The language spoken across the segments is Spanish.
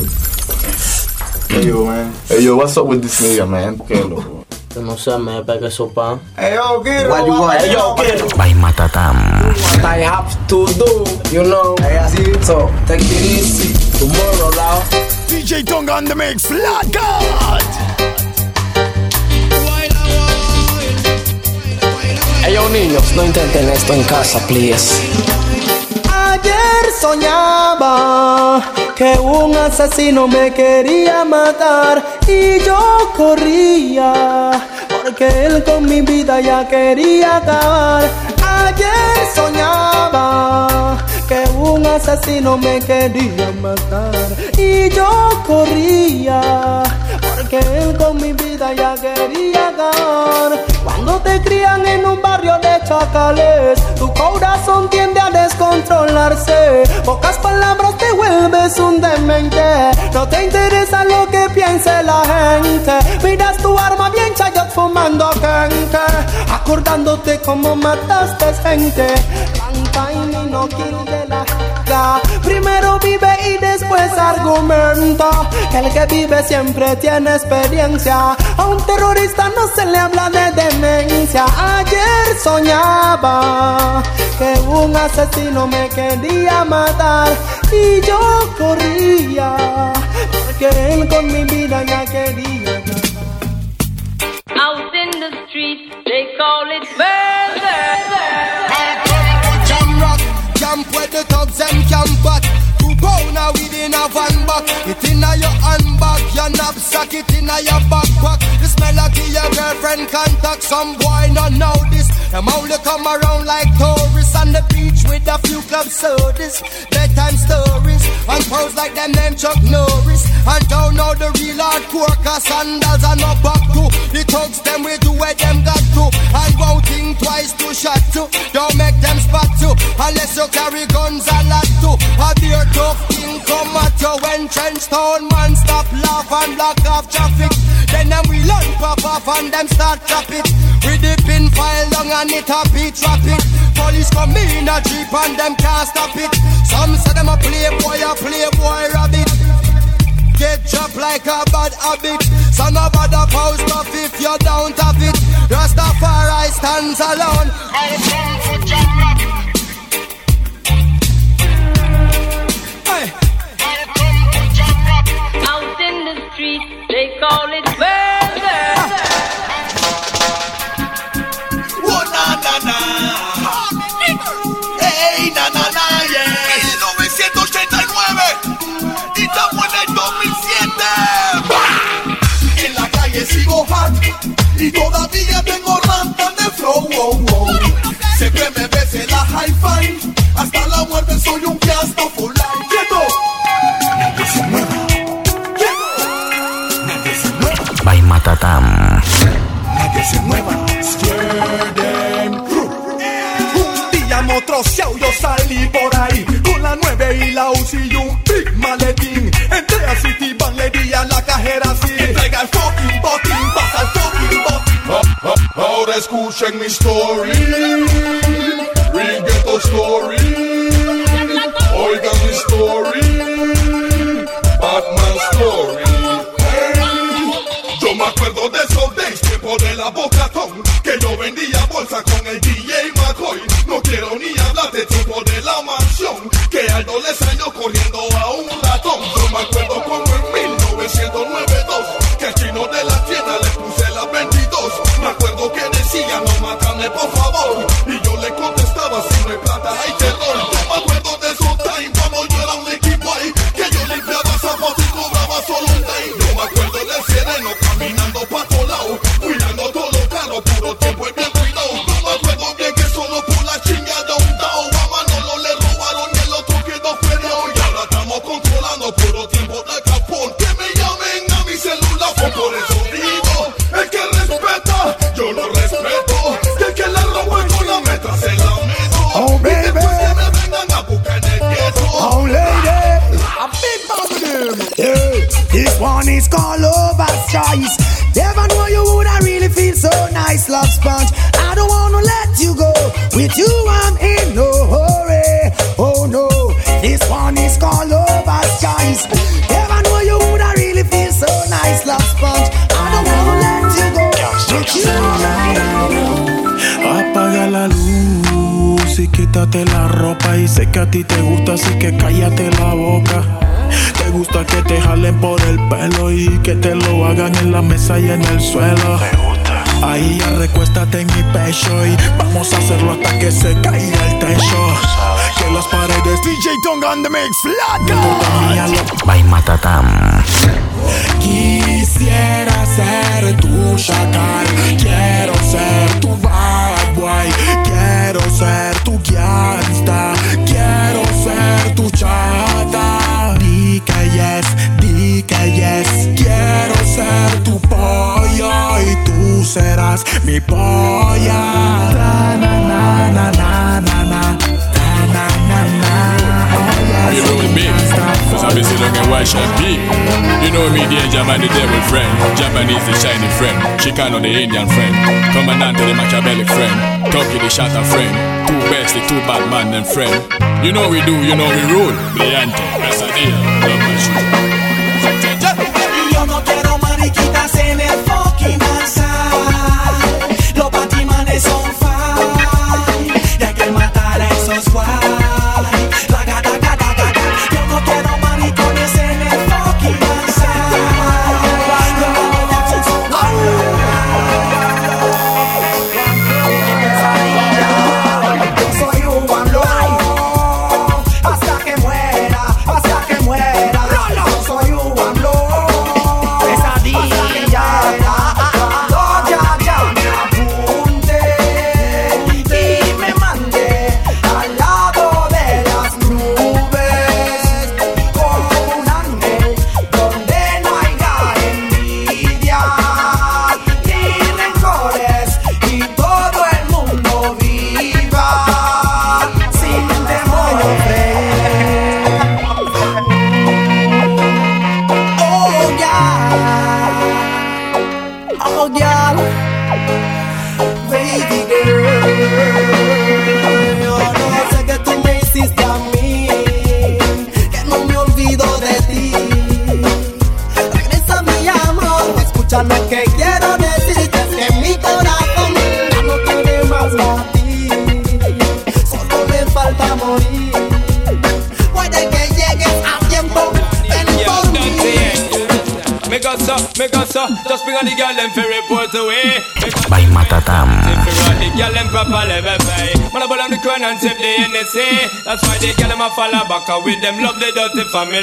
hey yo, man. Hey yo, what's up with this nigga, man? ¿Qué loco? No sé, me pegué su pan. Hey yo, Kiro. What you want? Hey, yo, kid. By Matatam. What I have to do, you know. Hey, así, so, take it easy. Tomorrow, lao. DJ Tonga on the mix, Lord God. Hey, yo, niños, no intenten esto en casa, please. Soñaba que un asesino me quería matar y yo corría porque él con mi vida ya quería acabar. Ayer soñaba que un asesino me quería matar y yo corría porque él con mi vida ya quería acabar. Crían en un barrio de chacales, tu corazón tiende a descontrolarse. Pocas palabras te vuelves un demente. No te interesa lo que piense la gente. Miras tu arma bien chayot fumando gente. Acordándote cómo mataste gente. No la Primero vive y después argumenta. Que el que vive siempre tiene experiencia. A un terrorista no se le habla de demencia. Ayer soñaba que un asesino me quería matar y yo corría porque él con mi vida ya quería acabar. Out in the street, they call it murder. Jam rock, camp where the thugs within a van back. It inna your handbag, your knapsack, it inna your backpack. The smell of your girlfriend contact. Some boy not know this. Them only come around like tourists on the beach with a few club sodas. Bedtime stories and pose like them name Chuck Norris. And don't know the real hardcore cause sandals are not back to. The thugs them we do where them got to. And won't think twice to shot to. Don't make them spot to. Unless you carry guns a lot to. A beer tough thing come at you when trench town man stop laugh and block off traffic. Then them we learn pop off and them start trap it. With the pin file long and it a beat rapid. Police come in a jeep and them can't stop it. Some say them a playboy, a playboy rabbit. Get dropped like a bad habit. So no bother post off if you don't have it. Rastafari stands alone. I come for jam rock. Hey. I come for jam rock. Out in the street, they call it y todavía tengo rantan de flow. wow, wow. Sé que me ves en la hi-fi. Hasta la muerte soy un fiasco for life. ¡Quieto! Nadie se mueva. ¡Quieto! Nadie se mueva. By Matatam. Nadie se mueva. Them. Un día motroceado yo salí por ahí escuchen mi story. Real ghetto story. Oigan mi story. Batman story. Yo me acuerdo de esos days, tiempo de la bocatón Que yo vendía bolsa con el DJ McCoy. No quiero ni hablar de tiempo que a ti te gusta, así que cállate la boca. Te gusta que te jalen por el pelo y que te lo hagan en la mesa y en el suelo. Ahí ya recuéstate en mi pecho y vamos a hacerlo hasta que se caiga el techo. Que las paredes DJ Tonga on the mix, Flat By Matatam. Quisiera ser tu chacal, quiero ser tu bad quiero ser tu gangsta, quiero ser tu chata. Di que yes, di que yes, quiero ser tu pollo y tú serás mi polla. Na, na, na, na, na, na. Na, na, na, na. You know me, Sabi Silong and White Shine B. You know me, the Jaman, the devil friend. Japanese, the shiny friend. Chicano, the Indian friend. Commandant, the Machiavelli friend. Toki, the shatter friend. Two best, the two bad man, and friend. You know we do, you know we rule. Brillante, Casadilla, love my shoes. Follow back and with them love the dirty family.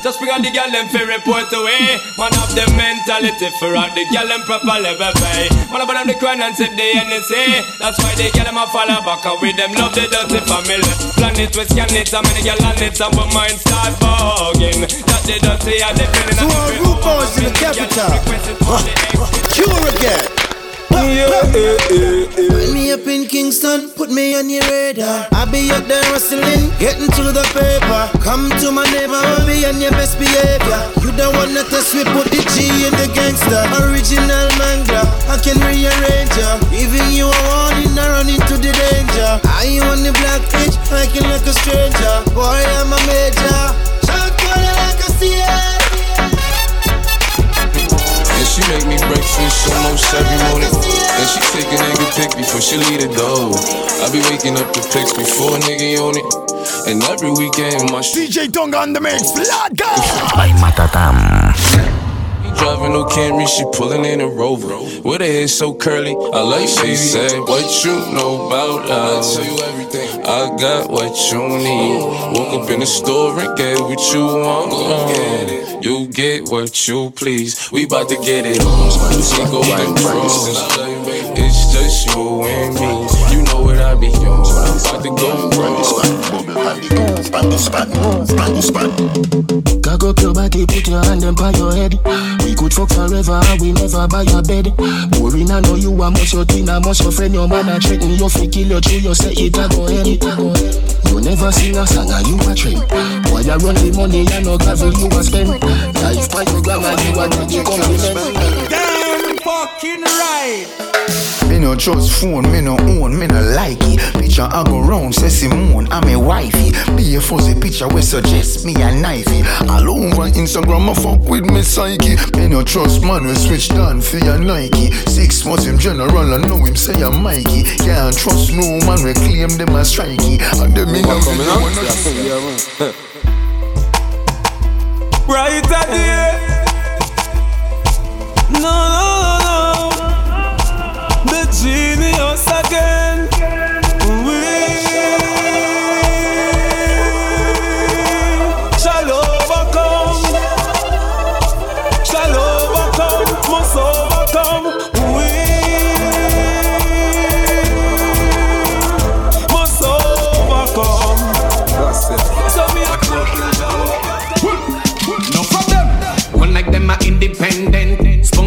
Just bring on the girl them fi report away. Man have the mentality fi run the girl them properly, baby. Man about them the crown and sip the NSA. That's why the girl them a follow back and with them love the dirty family. Planet we scan it, and many girl on it, and my mind start bugging. That the dirty and the feeling. To our root boys in the capital. Cure again. Find me up in Kingston, put me on your radar. I be up there hustling, getting to the paper. Come to my neighborhood, be on your best behavior. You don't wanna test me, put the G in the gangster. Original manga, I can rearrange ya. Giving you a warning, I run into the danger. I on the black pitch, I can I be waking up the pics before a nigga on it. And every weekend my shit. DJ Tonga on the mix, Flat By Matatam. Driving no Camry, she pulling in a Rover. With her hair so curly, I like she said, What you know about us? I tell you everything. I got what you need. Woke up in the store and get what you want. You get what you please. We bout to get it on. You see golden cross. It's just you and me. You know what I be on. I'm about to go Cock up your body, put your hand up on your head. We could fuck forever and we never buy a bed. Boring, I know you are much your thing, I must your friend. Your man a threaten you, fi kill you, true, you say it a go ahead. You never sing a song and you a trend. Why you run the money, you no gravel, you a spend. Life by your grandma, you a take it compliment. Damn, fuck fucking right. Me no trust phone, me no own, me no like it. Picture I go round, say Simone, I'm a wifey. Be a fuzzy picture we suggest me a knifey. All over Instagram, I fuck with me psyche. Me no trust man, we switch down for your Nike. Six months him general, I know him say I'm Mikey. Can't trust no man, we claim them as strikey. And them in a video, wanna Right at the No, no, no,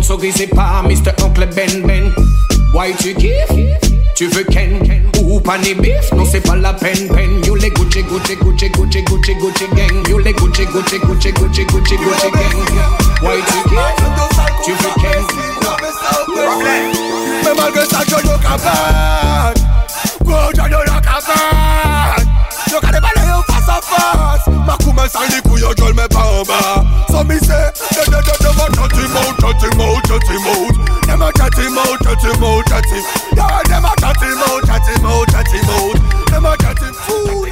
Sponsor grisé par Mr. Oncle Ben Ben. Why tu kiffes? Tu veux Ken? Ou pas ni bif? Non, c'est pas la peine, peine. You les Gucci, Gucci, Gucci, Gucci, Gucci, Gucci gang. You les Gucci, Gucci, Gucci, Gucci, Gucci, Gucci gang. Why tu kiffes? Tu veux Ken? Mais malgré ça, je ne capable. Gros, je ne capable. Je connais pas les face à face. Ma coupe sans les couilles, je le mets pas en bas. So me say, de de de de ma chat him out, chat him out, chat him out. Dem a chat him out, chat him out, chat him. Yeah, dem a chat him out, chat him out, chat him out. Dem a chat him fool.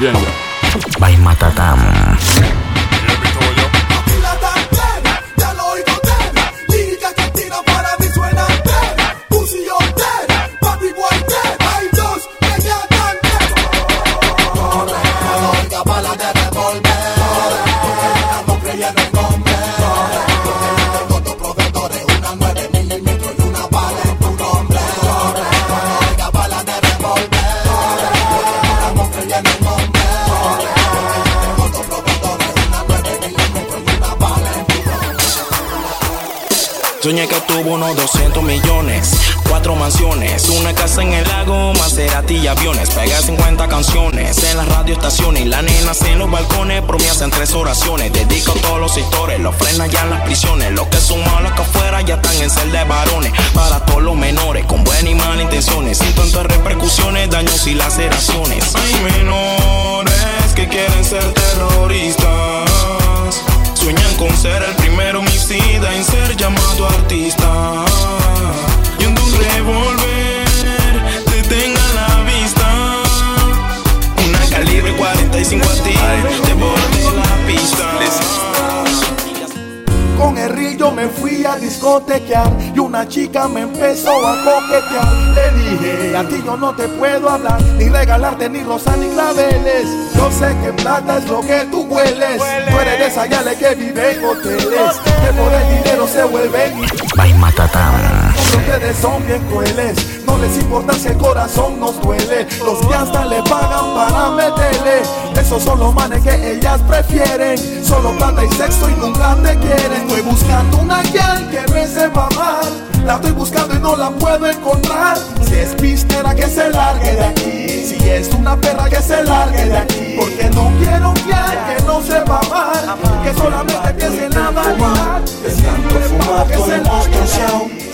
Bien, By Matatam. Soñé que tuvo unos 200 millones, cuatro mansiones, una casa en el lago, Maserati y aviones. Pegué 50 canciones en las radioestaciones y la nena en los balcones. Por mí hacen tres oraciones. Dedico a todos los sectores, los frenan ya en las prisiones. Los que son malos que afuera ya están en celda de varones. Para todos los menores, con buenas y malas intenciones. Sin tantas repercusiones, daños y laceraciones. Hay menores que quieren ser terroristas. Sueñan con ser el primer homicida en ser llamado artista. Y un revólver detenga la vista. Una calibre 45 a ti, te la pista. Con el río me fui a discotequear y una chica me empezó a coquetear. Le dije, a ti yo no te puedo hablar, ni regalarte ni rosas ni claveles. Yo sé que plata es lo que tú hueles. Tú eres de esa que vive en hoteles, que por el dinero se vuelven By Matatam. Ustedes son bien crueles, no les importa si el corazón nos duele. Los que hasta le pagan para meterle. Esos son los manes que ellas prefieren. Solo plata y sexo y nunca te quieren. Estoy buscando una gal que me sepa amar. La estoy buscando y no la puedo encontrar. Si es pistera que se largue de aquí. Si es una perra que se largue de aquí. Porque no quiero un gal que no sepa amar. Que solamente piense en la vanidad. De tanto fumar estoy destroceado.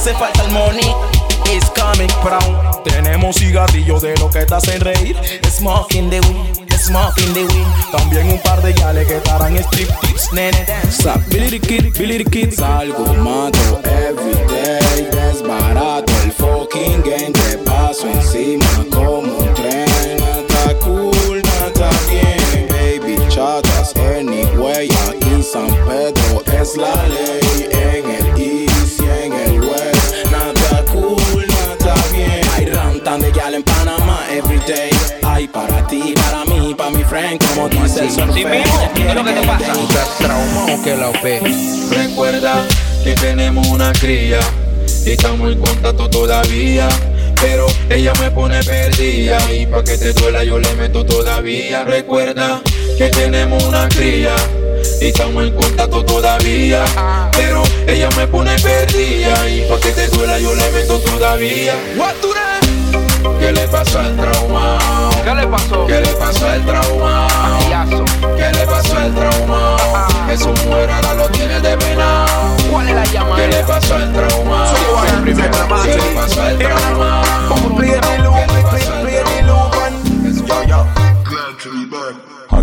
Hace falta el money. It's coming from. Tenemos cigarrillos de lo que te hacen reír. Smoking the weed, smoking the weed. También un par de yales que estarán strip tips, nene dance. Sa Billy Kid, Billy Kid Salgo, mato everyday Desbarato el fucking game Te paso encima como un tren Nada cool, nada bien Baby chatas anyway Aquí San Pedro es la ley para ti, para mí, friend, como dice el surfer. ¿qué es lo que te pasa? ¿Estás traumado que la OP? Recuerda que tenemos una cría y estamos en contacto todavía. Pero ella me pone perdida y pa' que te duela yo le meto todavía. Recuerda que tenemos una cría y estamos en contacto todavía. Pero ella me pone perdida y pa' que te duela yo le meto todavía. ¿Qué le pasó al trauma? ¿Qué le pasó? ¿Qué le pasó al trauma? ¿Qué le pasó al trauma? Que su mujer ahora lo tiene de pena. ¿Cuál es la llamada? ¿Qué le pasó al trauma? ¿Qué le pasó al trauma?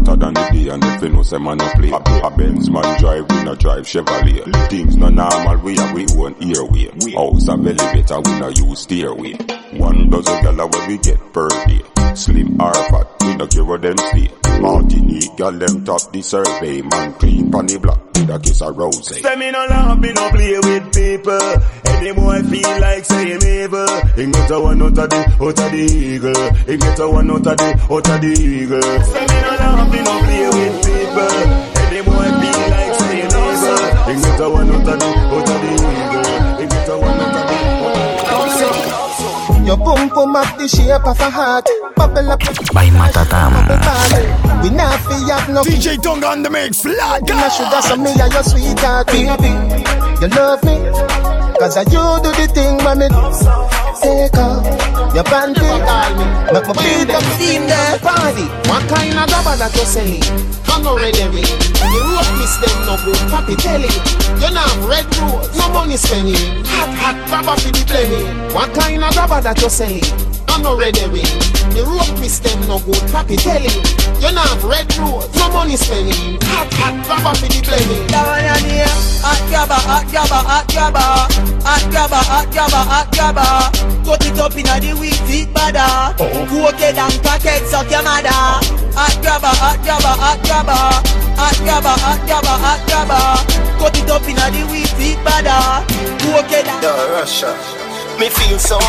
Hotter than the day. And you know say man no play A Benz man drive, we no drive Chevrolet. Things no normal, we have we own airway. House of elevator, we no use stairway. One dozen gala where we get per day Slim or fat, we no care what them say Martinique, gal them top the survey Man clean pon the block, with a kiss of rose Say me no laugh, me no play with people. Any boy feel like say him evil. He get a one out of the, out of the eagle. He get a one out of the, out of the eagle. Say me no laugh, me no play with people. Any boy feel like say him evil. He get a one out of the, out the eagle. He get a one Your boom boom up the shape of a heart. Bubble up. By Matatam. We not fi have no DJ Tonga on the mix, flat Give me sugar so me and your sweetheart Baby, you love me? Cause I you do the thing when me Take off your panty. Make me beat up steam there Party. What kind of grabber that you selling? I'm not ready me You rope miss them no good. Papi telling You not have red rose No money spending. Hot hot grabber for the plenty. What kind of grabber that what you selling. I'm not ready with The road system no good papi telling. You not have red road, no money spending. Hot hot baba for the blending. Down on here, hot gabba, hot gabba, hot gabba, hot gabba, hot gabba, hot gabba. Cut it up inna the weed, deep bada. Coated and packets up your mother. Hot gabba, hot gabba, hot gabba, hot gabba, hot gabba, hot gabba. Cut it up inna the weed, deep bada. Coated and. The Russia. Me feel so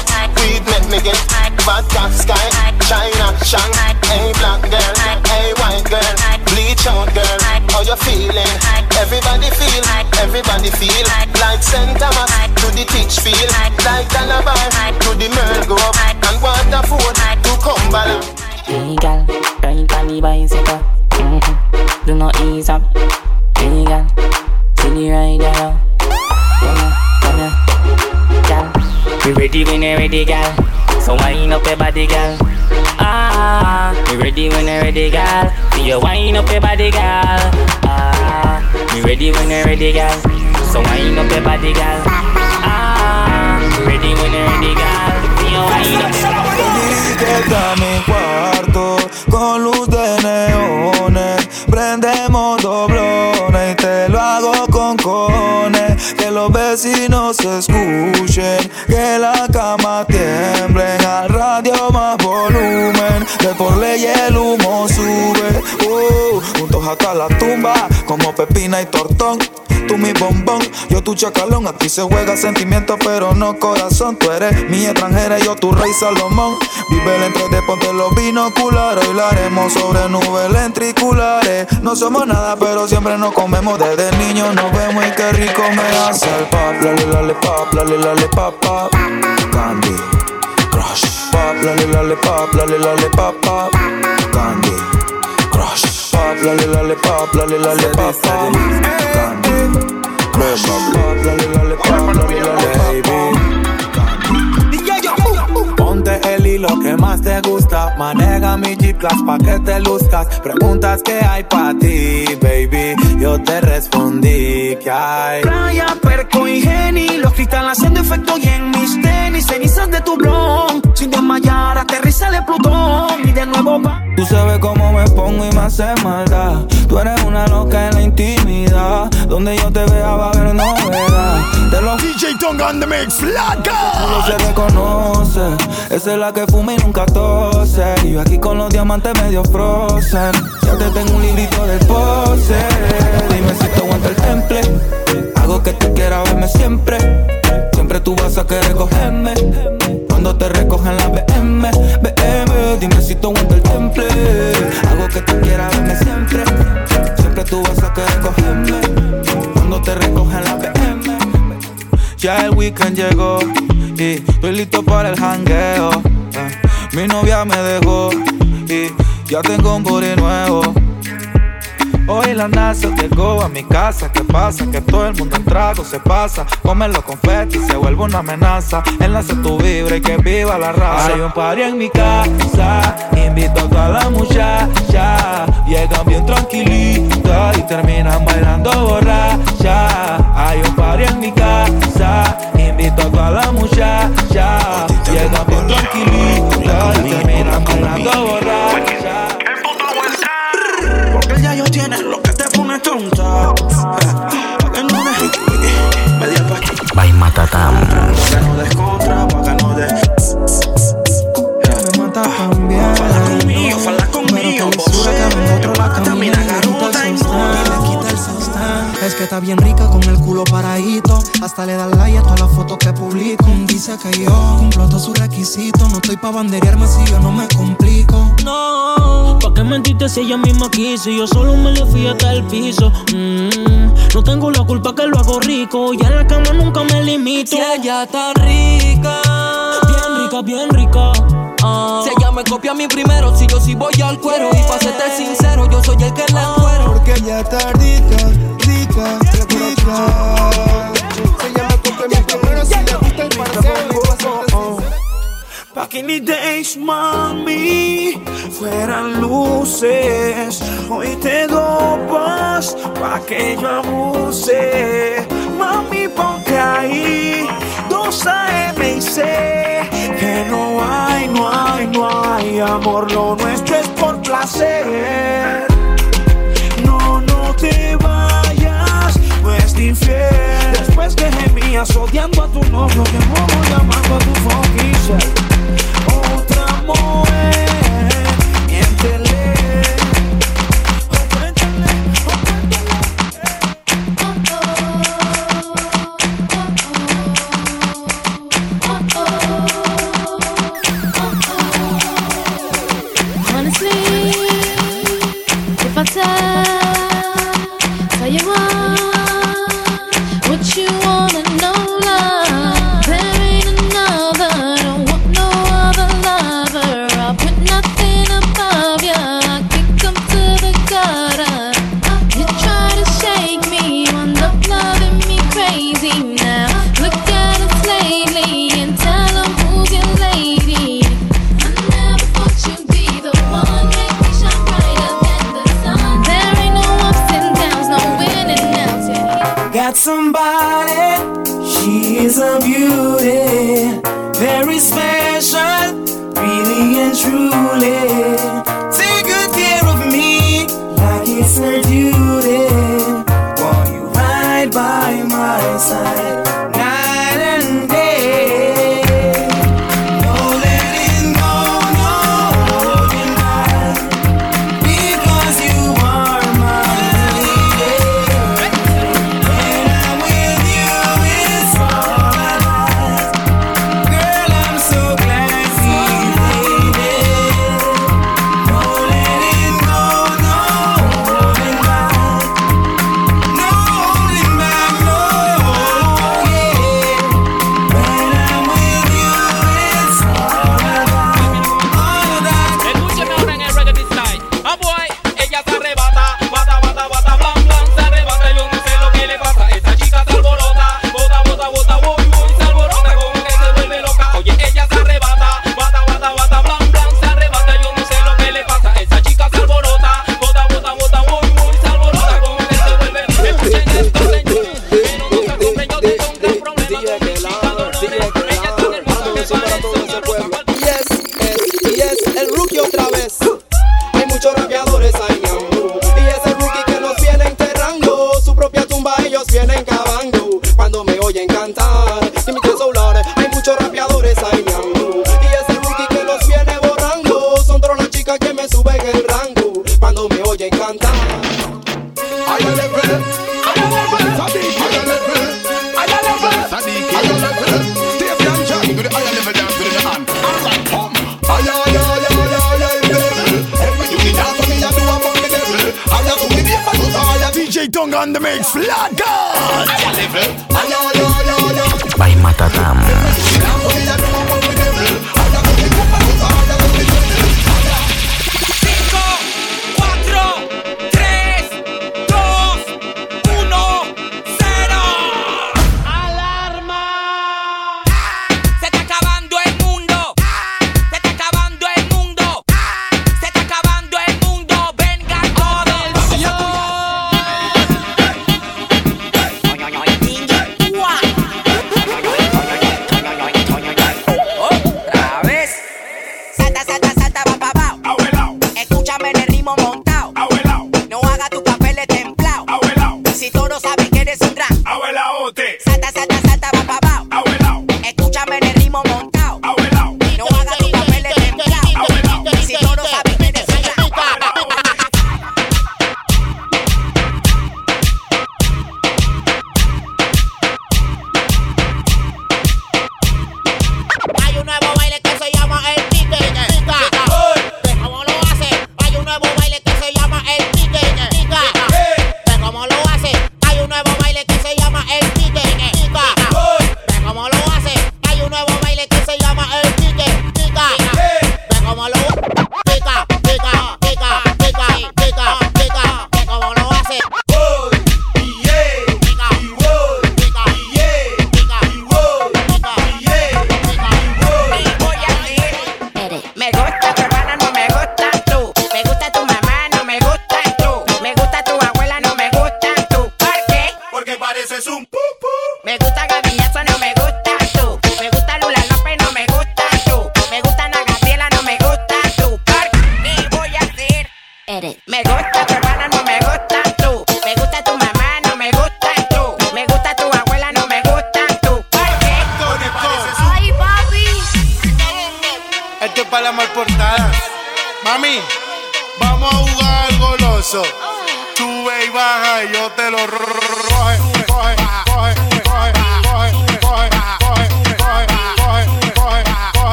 weed make me get vodka sky China Shang. Hey black girl, hey white girl. Bleach out girl, how you feeling? Everybody feel, everybody feel. Like St. Thomas to the teach feel Like Calabar to the Merle Grove. And Waterford to Cumberland Hey gal, ride on the bicycle. Mm-hmm. Do not ease up. Hey gal, see the rider now. We ready when you ready, gal. So wind up your body, gal. Ah, we ready when you ready, gal. See you wind up your body, gal. Ah, we ready when you ready, gal. So wind up your body, gal. Ah, we ready when you ready, gal. See you wind up your body. Dirige a vecinos escuchen, que la cama tiemblen. Al radio más volumen, de por ley el humo sube. Hasta la tumba, como pepina y tortón. Tú mi bombón, yo tu chacalón. Aquí se juega sentimiento, pero no corazón. Tú eres mi extranjera yo tu rey Salomón. Vive el entre de ponte los binoculares. Hoy la sobre nubes lentriculares. No somos nada, pero siempre nos comemos. Desde niños nos vemos y qué rico me hace el pop. Lale, lale, pop, lale, lale, pop, pop. Candy Crush. Pop, lale, lale, pop, lale, lale, pop, pop. Candy Crush. Pop, lale, lale, pop, lale, lale, pop, pop. Pop, lale, lale, pop, lale, lale, pop, Ponte el hilo que más te gusta. Maneja mi G-Class pa' que te luzcas. Preguntas que hay pa' ti, baby. Yo te respondí que hay. Playa, perco y geni, los cristales haciendo efecto y en mis tenis, cenizas de tu blon. Sin desmayar, aterriza de Plutón y de nuevo va. Tú sabes cómo me pongo y me hace maldad. Tú eres una loca en la intimidad. Donde yo te vea va a haber novedad. De los DJ Tonga on the mix, flaca. no se reconoce. Esa es la que fuma y nunca tose. Y yo aquí con los diamantes medio frozen. Ya te tengo un librito de pose. Dime si te aguanta el temple. Hago que tú quieras verme siempre. Siempre tú vas a querer cogerme. Cuando te recogen la BM, BM. Dime si tú aguantas el temple. Algo que tú quieras, dame siempre. Siempre tú vas a querer cogerme. Cuando te recogen la PM. Ya el weekend llegó y estoy listo para el hangueo. Eh, mi novia me dejó y ya tengo un body nuevo. Hoy la NASA llegó a mi casa. ¿Qué pasa? Que todo el mundo en trago se pasa. Comen los confetis se vuelve una amenaza. Enlace tu vibra y que viva la raza. Hay un party en mi casa. Invito a toda la muchacha. Llegan bien tranquilitas y terminan bailando borracha. Hay un party en mi casa. Invito a toda la muchacha. Llegan bien tranquilitas y terminan bailando borracha. Matatam. Es que está bien rica con el culo paradito. Hasta le da like a todas las fotos que publico. Dice que yo cumplo todos sus requisitos. No estoy pa' banderearme si yo no me complico. No, ¿pa' qué mentiste si ella misma quiso? Yo solo me le fui hasta el piso. Mm, no tengo la culpa que lo hago rico. Y en la cama nunca me limito. Si ella está rica, Bien rica, bien rica. Ah. si ella me copia a mí primero, si yo sí voy al cuero. Y pa' serte sincero, yo soy el que la cuero. Porque ella está rica, si le the days, mami, fueran luces. Hoy te dopas pa' que yo abuse. Mami, ponte ahí, dos AM y C. Que no hay, no hay, no hay amor. Lo nuestro es por placer. No, no te de infiel. Después que gemías odiando a tu novio, de nuevo llamando a tu self. Otra mujer,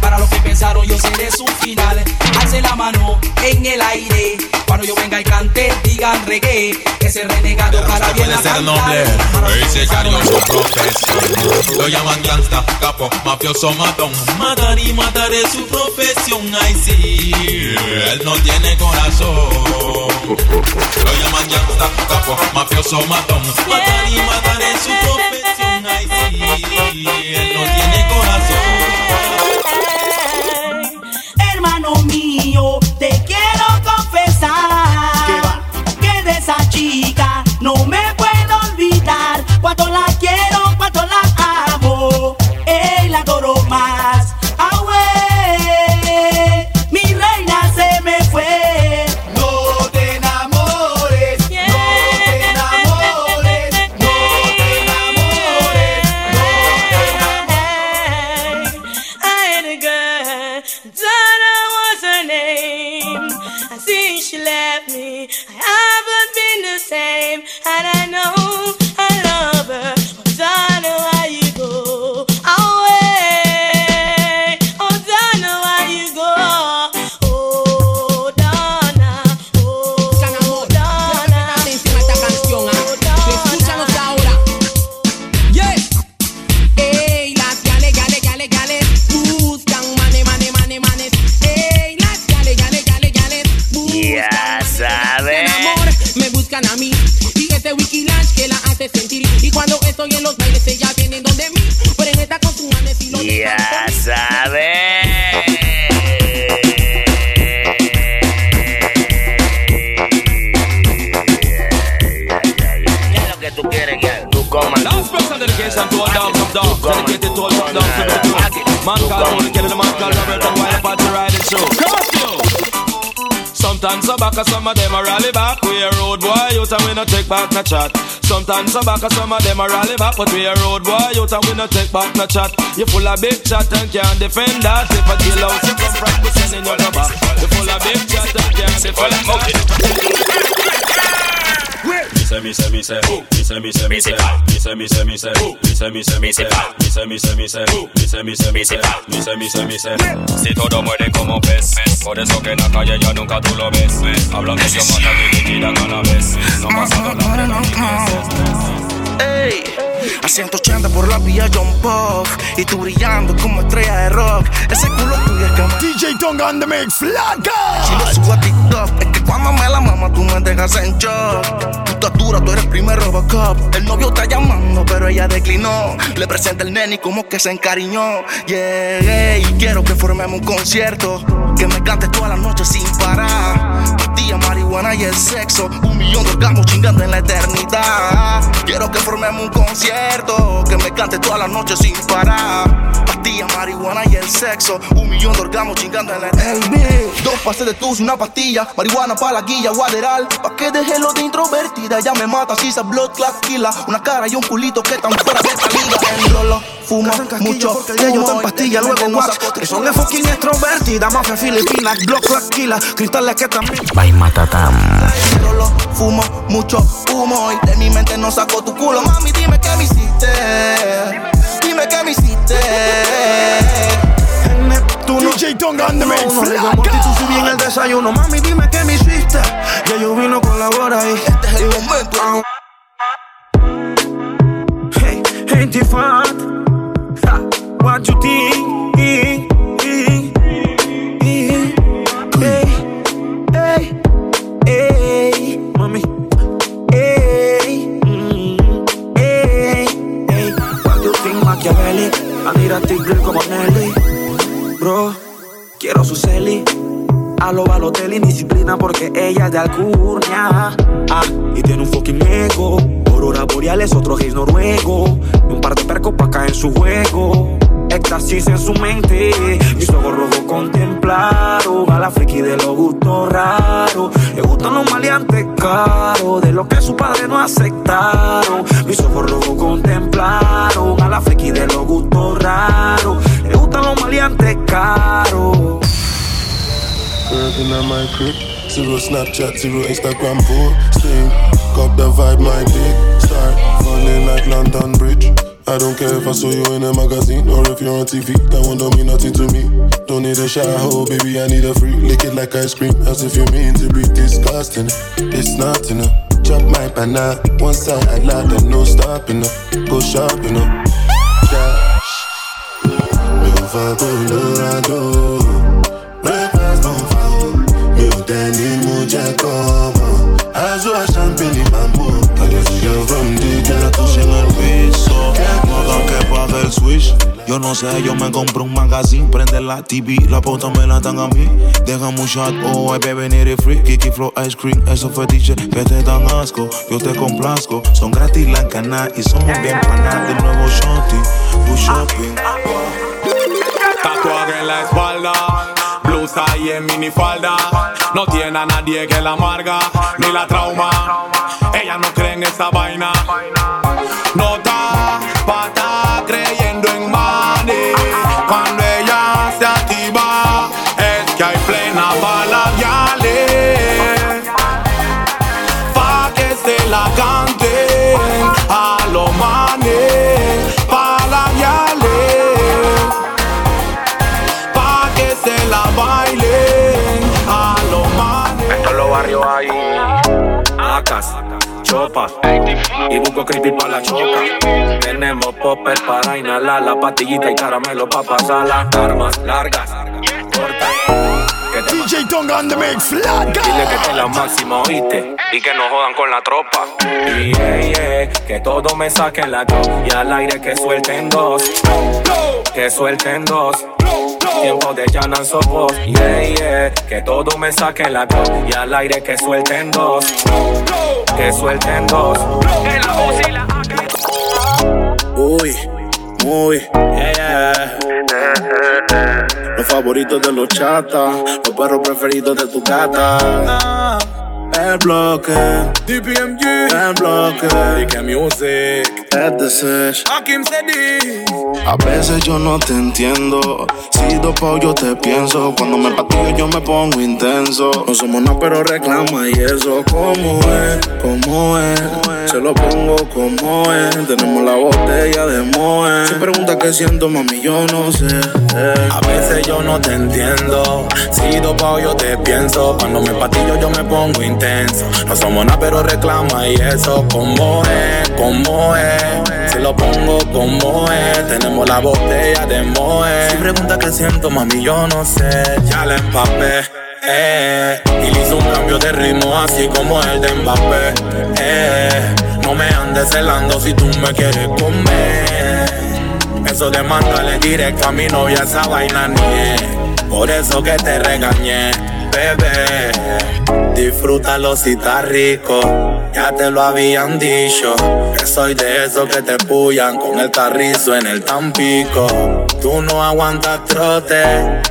Para los que pensaron yo seré su final. Alce la mano en el aire. Cuando yo venga y cante, digan reggae. Ese renegado para bien a ser noble. Él se cargó su profesión. Lo llaman gangsta, capo, mafioso, matón. Matar y matar es su profesión, ay sí. Él no tiene corazón. Lo llaman gangsta, capo, mafioso, matón. Matar y matar es su profesión, ay sí. Él no tiene Man called Tony Kelly, the man called Robert, and why not to ride show? Come on, show! Sometimes I back, some of them I rally back. We a road boy, you and we no take back no chat. Sometimes I back, some of them I rally back, but we a road boy, you and we no take back no chat. You full of big chat and can't defend that. If a deal out, you come from the sending your back. You full of big chat and can't defend that. Dice, mi se, mi se, dice, mi se, dice, mi se, dice, mi se, dice, mi se, dice, mi dice, mi. Si todo muere como pez, por eso que en la calle ya nunca tú lo ves. Hablan de yo, y tiran a la vez. No ha pasado la Ey, a 180 por la vía John Pop Y tú brillando como estrella de rock Ese culo tuyo es que DJ Tonga on the mix, flaca Si lo subo a TikTok Es que cuando me la mama tú me dejas en shock dura, tú eres primer Robocop. El novio está llamando, pero ella declinó. Le presenta el nene y como que se encariñó. Yeah, y quiero que formemos un concierto. Que me cantes toda la noche sin parar. Pastilla, marihuana y el sexo. Un millón de orgasmos chingando en la eternidad. Quiero que formemos un concierto. Que me cantes toda la noche sin parar. Pastilla, marihuana y el sexo. Un millón de orgasmos chingando en la eternidad. Dos pases de tus, una pastilla. Marihuana para la guilla, guaderal. Pa' que deje lo de introvertida ella me mata, si blood clot. Una cara y un culito que tan fuera de esta fuma mucho porque el yo en pastilla, luego wax. Que son de fucking extrovertida, mafia filipina, clot killer. Cristales que también. By Matatam. Fumo mucho humo y de mi mente no saco tu culo. Mami, dime qué me hiciste. Dime qué me hiciste. Tú no, DJ Tonga no, no, tú subí en el desayuno, mami, dime qué me hiciste. Ya yo vino colabora y este es el momento. Hey, hey, Tifat, what you think? Hey, hey, hey, mami. Hey, hey, hey, what you think, Machiavelli? Anira Tigre como Nelly. Bro, quiero su celi. A lo Balotelli, disciplina porque ella es de Alcurnia. Ah, y tiene un fucking ego. Aurora boreales, otro gays noruego. Y un par de percos pa' caer en su juego. Éxtasis en su mente. Mis ojos rojos contemplaron a la friki de los gustos raros. Le gustan los maleantes caros, de lo que su padre no aceptaron. Mis ojos rojos contemplaron a la friki de los gustos raros. Le gustan los maleantes caros. Zero Snapchat, zero Instagram posting. Got the vibe, my dick start falling like London Bridge. I don't care if I saw you in a magazine or if you're on TV. That one don't mean nothing to me. Don't need a shower, oh, baby. I need a free. Lick it like ice cream, as if you mean to be disgusting. It's not enough. Chop my banana, one side I like and no stopping up. Go shopping up. Cash. Mi ò fa Yo no sé, yo me compré un magazine, prende la TV, la pauta me la dan a mí. Deja un shot, oh, ay, bebé, it free. Kiki Flow Ice Cream, esos fetiches que te dan asco. Yo te complazco, son gratis la cana y somos bien panas del nuevo shorty. Tu shopping. Tatuaje en la espalda, blusa y en minifalda. No tiene a nadie que la amarga ni la trauma. Ella no cree en esa vaina. No Y busco creepy para la choca. Tenemos popper para inhalar la pastillita y caramelo para pasar las armas largas, DJ Tonga on the mix, Dile que te la máxima, oíste. Y que no jodan con la tropa. Y yeah, yeah, que todo me saquen la go. Y al aire que suelten dos. Que suelten dos. Tiempo de llanan sopos. Yeah, yeah, que todo me saquen la go. Y al aire que suelten dos. Que suelten dos. Uy, muy, yeah, yeah. Los favoritos de los chatas, los perros preferidos de tu gata. El bloque, DPMG, el bloque, que music, es the sesh. Hakim Sedi. A veces yo no te entiendo. Si dopo yo te pienso. Cuando me patillo yo me pongo intenso. No somos nada, pero reclama y eso. ¿Cómo es? ¿Cómo es? Se lo pongo como es. Tenemos la botella de Moe. Si pregunta qué siento, mami, yo no sé. A veces yo no te entiendo. Si dopo yo te pienso. Cuando me patillo yo me pongo intenso. No somos nada, pero reclama y eso. ¿Cómo es? ¿Cómo es? Si lo pongo como es. Tenemos la botella de Moe. Si pregunta qué siento, mami, yo no sé. Ya la empapé. Eh, y le hizo un cambio de ritmo así como el de Mbappé. Eh, no me andes celando si tú me quieres comer. Eso de mandarle directo a mi novia esa vaina ni. Por eso que te regañé, bebé. Disfrútalo si está rico. Ya te lo habían dicho. Que soy de esos que te pullan con el carrizo en el tampico. Tú no aguantas trote.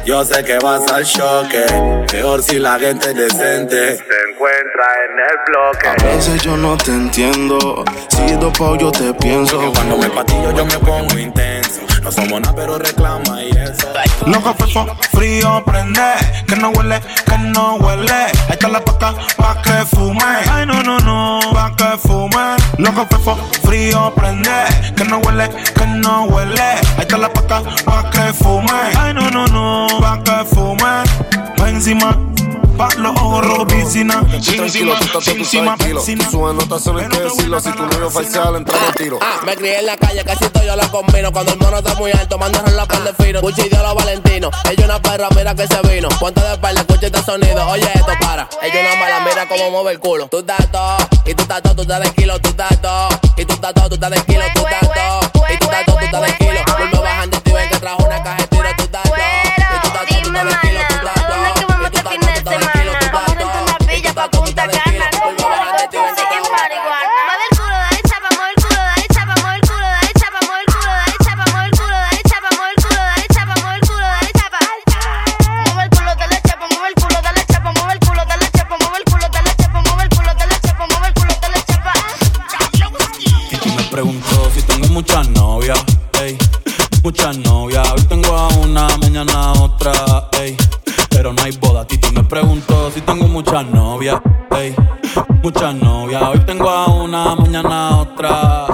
Yo sé que vas al choque. Peor si la gente es decente. Se encuentra en el bloque. A veces yo no te entiendo. Si dopo yo te pienso. Cuando me patillo yo me pongo intenso. No somos nada, pero reclama y eso. Loco fefo, frío prende, que no huele, que no huele. Ahí está la paca pa' que fume. Ay no no no, pa' que fume. Loco fefo, frío prende, que no huele, que no huele. Ahí está la paca pa' que fume. Ay no no no, pa' que fume. Pa' encima. Pa' los ojos rojos, piscina. Tranquilo, tú estás tú sabes tranquilo. Sus anotaciones que decirlo. Si tu novio falseado, entra en tiro. Ah, me crié en la calle, casi todo yo lo combino. Cuando el mono está muy alto, mandaron la par de fino. Cuchillo los Valentino. Ella una perra, mira que se vino. Ponte de espalda, escucha este sonido. Oye, esto para. Ella una mala, mira cómo mueve el culo. Tú estás todo, y tú estás todo, tú estás de kilo, tú estás todo. Y tú estás todo, tú estás de kilo, tú estás todo. Y tú estás todo, tú estás de kilo. Vuelve bajando y ven que trajo novias. Hoy tengo a una, mañana a otra.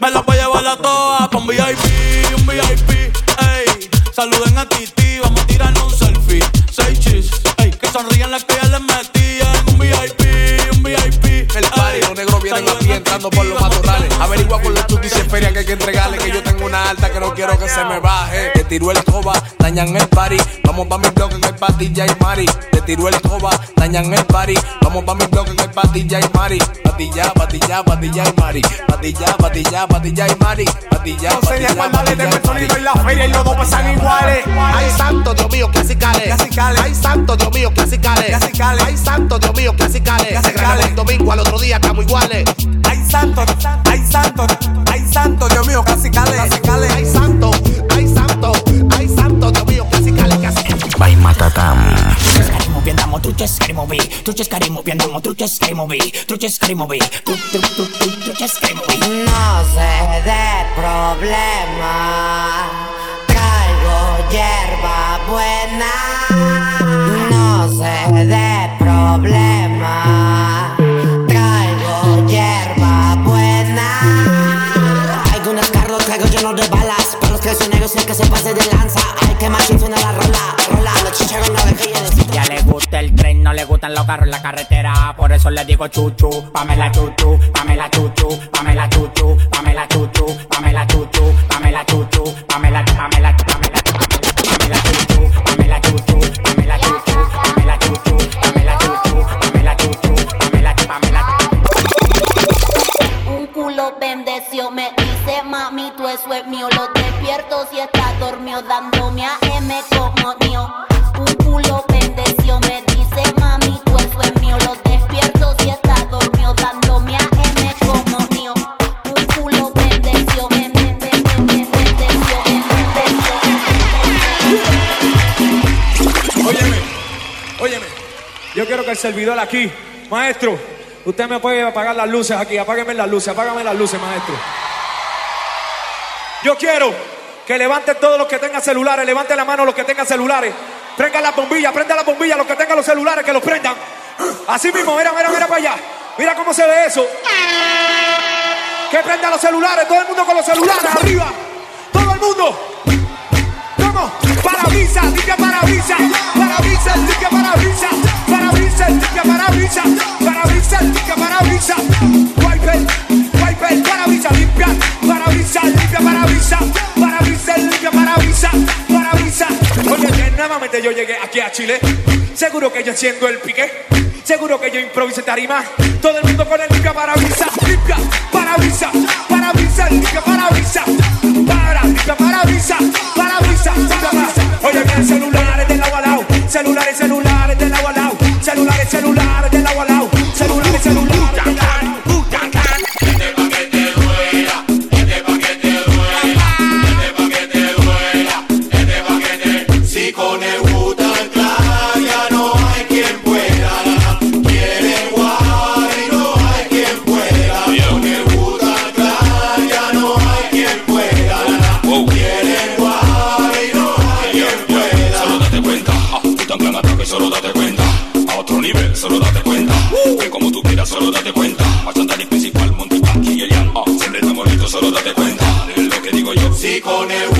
Me las voy a llevar a todas pa' un VIP, un VIP, ey. Saluden a Titi, vamos a tirarnos un selfie. Seis chis, ey, que sonrían las que ya les metía en un VIP, un VIP. El party, los negros vienen a pie entrando por los matorrales. Averigua con los chutis y feria que hay que entregarle. Que yo tengo una alta que no quiero que se me baje. Te tiró el coba, dañan el party. Vamos pa' mi bloque que hay patilla y mari. Te tiró el coba, dañan el party. Vamos pa' mi bloque que hay patilla y mari. Patilla, patilla, patilla y mari. Patilla, patilla, patilla y mari. Patilla, No sé ni cuál le tengo el sonido en la feria y los dos pesan iguales. Ay, santo, Dios mío, clasicales. Ay, santo, Dios mío, clasicales. Ay, santo, Dios mío, clasicales. Se grabó el domingo, al otro día estamos iguales. Ay, santo, ay, santo, ay, santo, Moviendo truches, scary movie. Truches, scary movie. Andamos truches, scary movie. Truches, scary movie. Tru, tru, tru, tru, Truches, scary movie. No sé de problema. Traigo hierba buena. No sé de problema. Traigo hierba buena. Algunos carros traigo llenos de balas. Para los que son negros el que se pase de lanza. Hay que más suena la rola. Le gustan los carros en la carretera. Por eso le digo chuchu, Pamela chuchu, Pamela chuchu, Pamela chuchu, Pamela chuchu, Pamela chuchu, Pamela chuchu, Pamela, Pamela, Pamela, Pamela servidor aquí. Maestro, usted me puede apagar las luces aquí. Apágueme las luces, apágame las luces, maestro. Yo quiero que levanten todos los que tengan celulares, levanten la mano los que tengan celulares. Prendan las bombillas, prendan las bombillas, los que tengan los celulares, que los prendan. Así mismo, mira, mira, mira para allá. Mira cómo se ve eso. Que prendan los celulares, todo el mundo con los celulares, arriba. Todo el mundo. ¿Cómo? Parabrisas, limpia parabrisas. Parabrisas, limpia parabrisas. Parabrisas, limpia parabrisas. Parabrisas, limpia parabrisas. Wiper, wiper, parabrisas, limpia. Parabrisas, limpia parabrisas. Parabrisas, limpia parabrisas. Parabrisas. Oye, que nuevamente yo llegué aquí a Chile. Seguro que yo siendo el pique. Seguro que yo improvisé tarima. Todo el mundo con el limpia parabrisas. Limpia parabrisas. Parabrisas, limpia parabrisas. Para, limpia parabrisas. Parabrisas, parabrisas. Oye, que celulares del agua al lado. Celulares, celulares del agua al lado. Celular es celular, del agua con el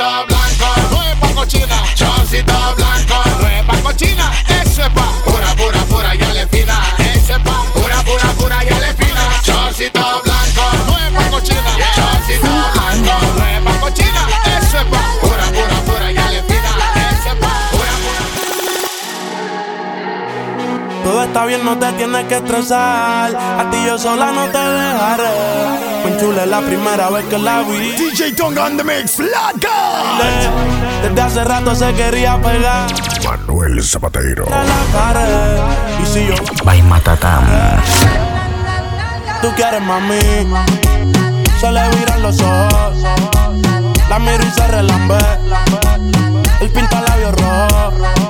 stop bien, no te tienes que estresar. A ti yo sola no te dejaré. Me enchulé la primera vez que la vi. DJ Tonga on the mix, flat Desde hace rato se quería pegar Manuel Zapatero. a la pared. Y si yo, By Matatam. tú quieres mami, se le viran los ojos. La miro y se relambe. El pinta labios rojo.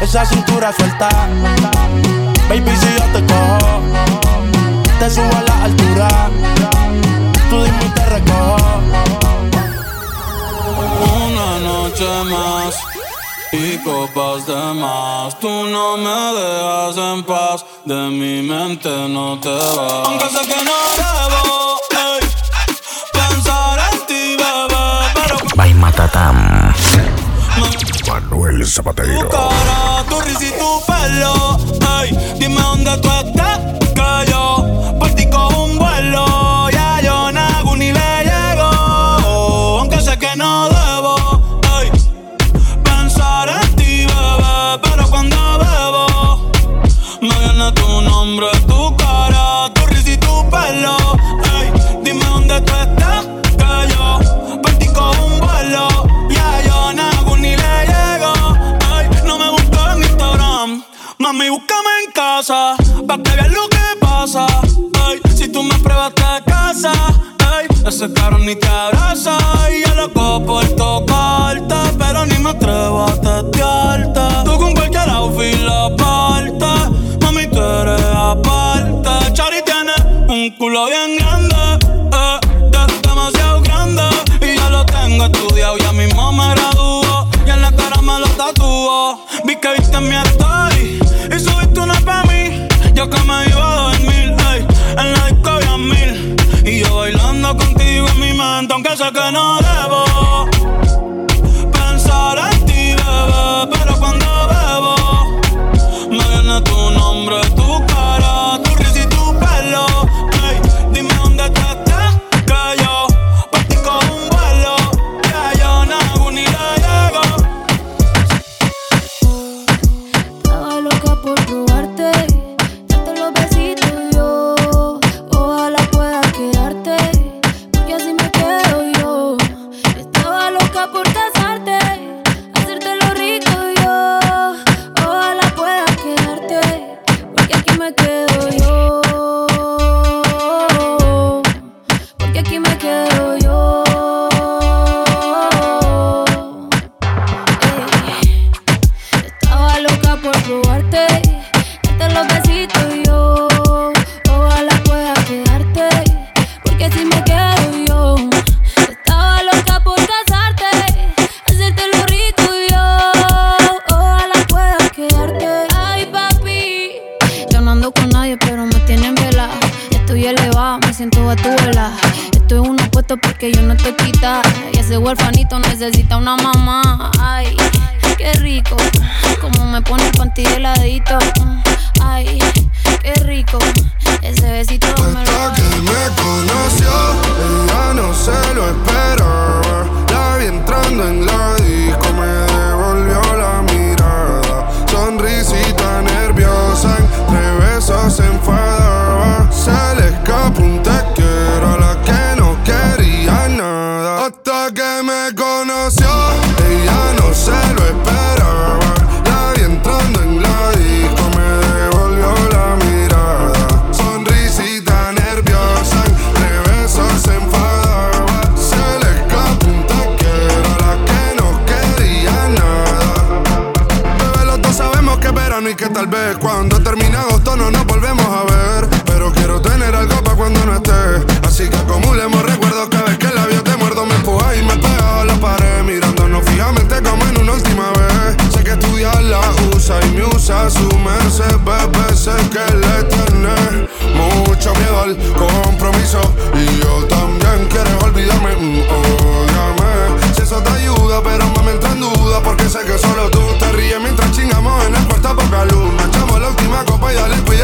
Esa cintura suelta. Baby, si yo te cojo, te subo a la altura. Tú dime y te recojo. Una noche más y copas de más. Tú no me dejas en paz, de mi mente no te vas. Aunque sé que no debo ey, pensar en ti, bebé, pero By Matatam. Manuel Zapatero. Tu cara, tu risa y tu pelo. Ey, dime dónde tú estás, casa. Pa' que veas lo que pasa. Ay, si tú me pruebas te casa. Ay, ese caro ni te abraza. Y yo loco por tocarte. Pero ni me atrevo a testearte. Tú con cualquier outfit la parte. Mami, tú eres aparte. Chari tiene un culo bien grande. Eh, de- demasiado grande. Y ya lo tengo estudiado. Ya mismo me graduó. Y en la cara me lo tatuó. Vi que viste mi story. Yo que me iba a dormir. ey, en la disco mil. Y yo bailando contigo en mi mente. Aunque sé que no debo cuando termine agosto no nos volvemos a ver. Pero quiero tener algo para cuando no esté. Así que acumulemos recuerdos cada vez que el labio te muerdo, me empuja y me pega a la pared. Mirándonos fijamente como en una última vez. Sé que estudiar la usa y me usa su merced, bebé. Sé que le tiene mucho miedo al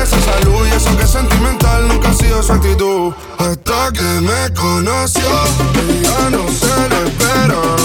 esa salud. Y eso que es sentimental nunca ha sido su actitud. Hasta que me conoció, ella no se lo esperaba.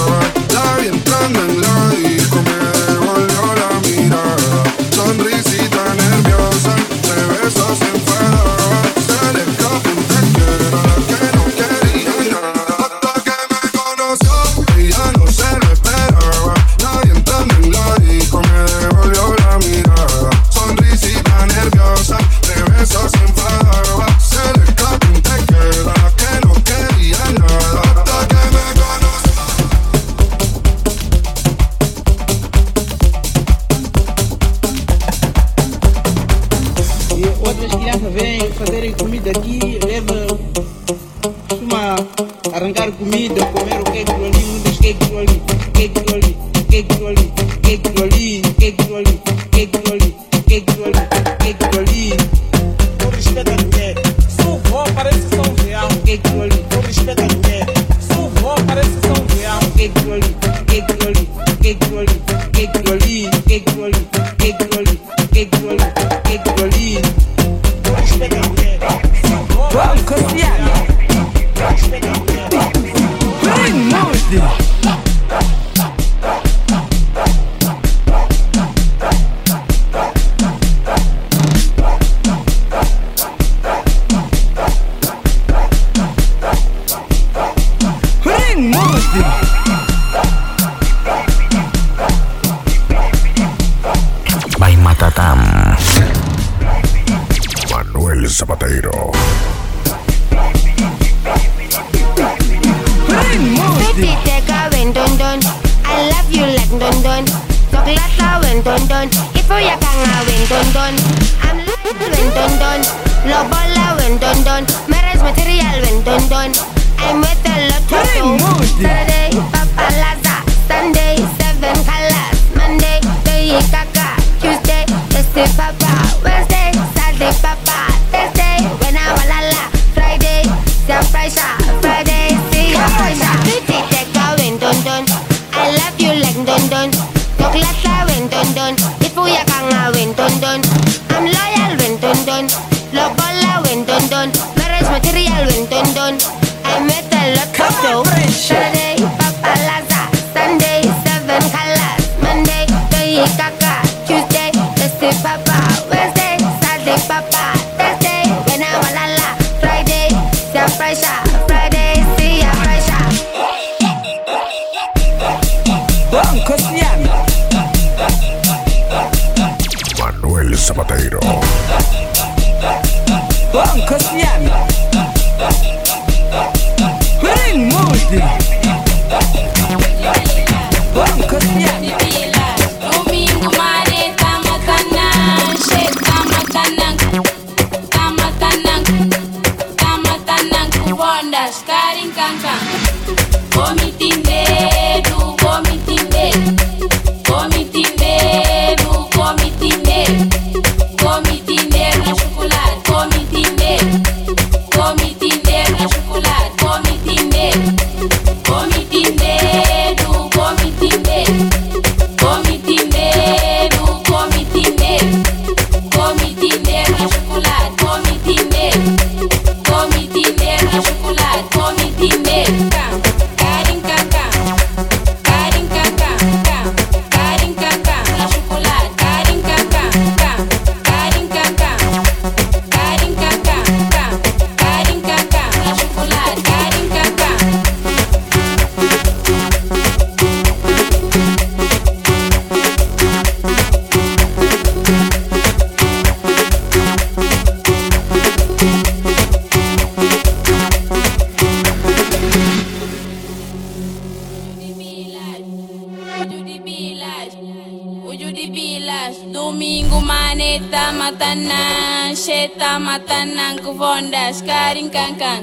Bilas Domingo Maneta Matanan, Sheta Matanan Kufondas, Karin Kankan,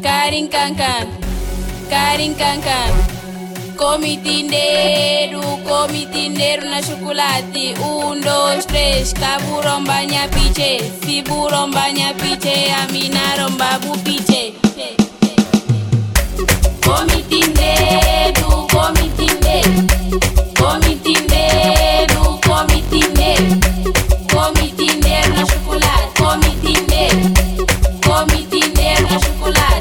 Karin Kankan, Karin Kankan. Comitindeiro, comitindeiro na chokolate, Um, dos, três, caburom banha piche, ciburom banha piche, aminarom babu piche. Comitindeiro, comitindeiro, comitindeiro. chocolate.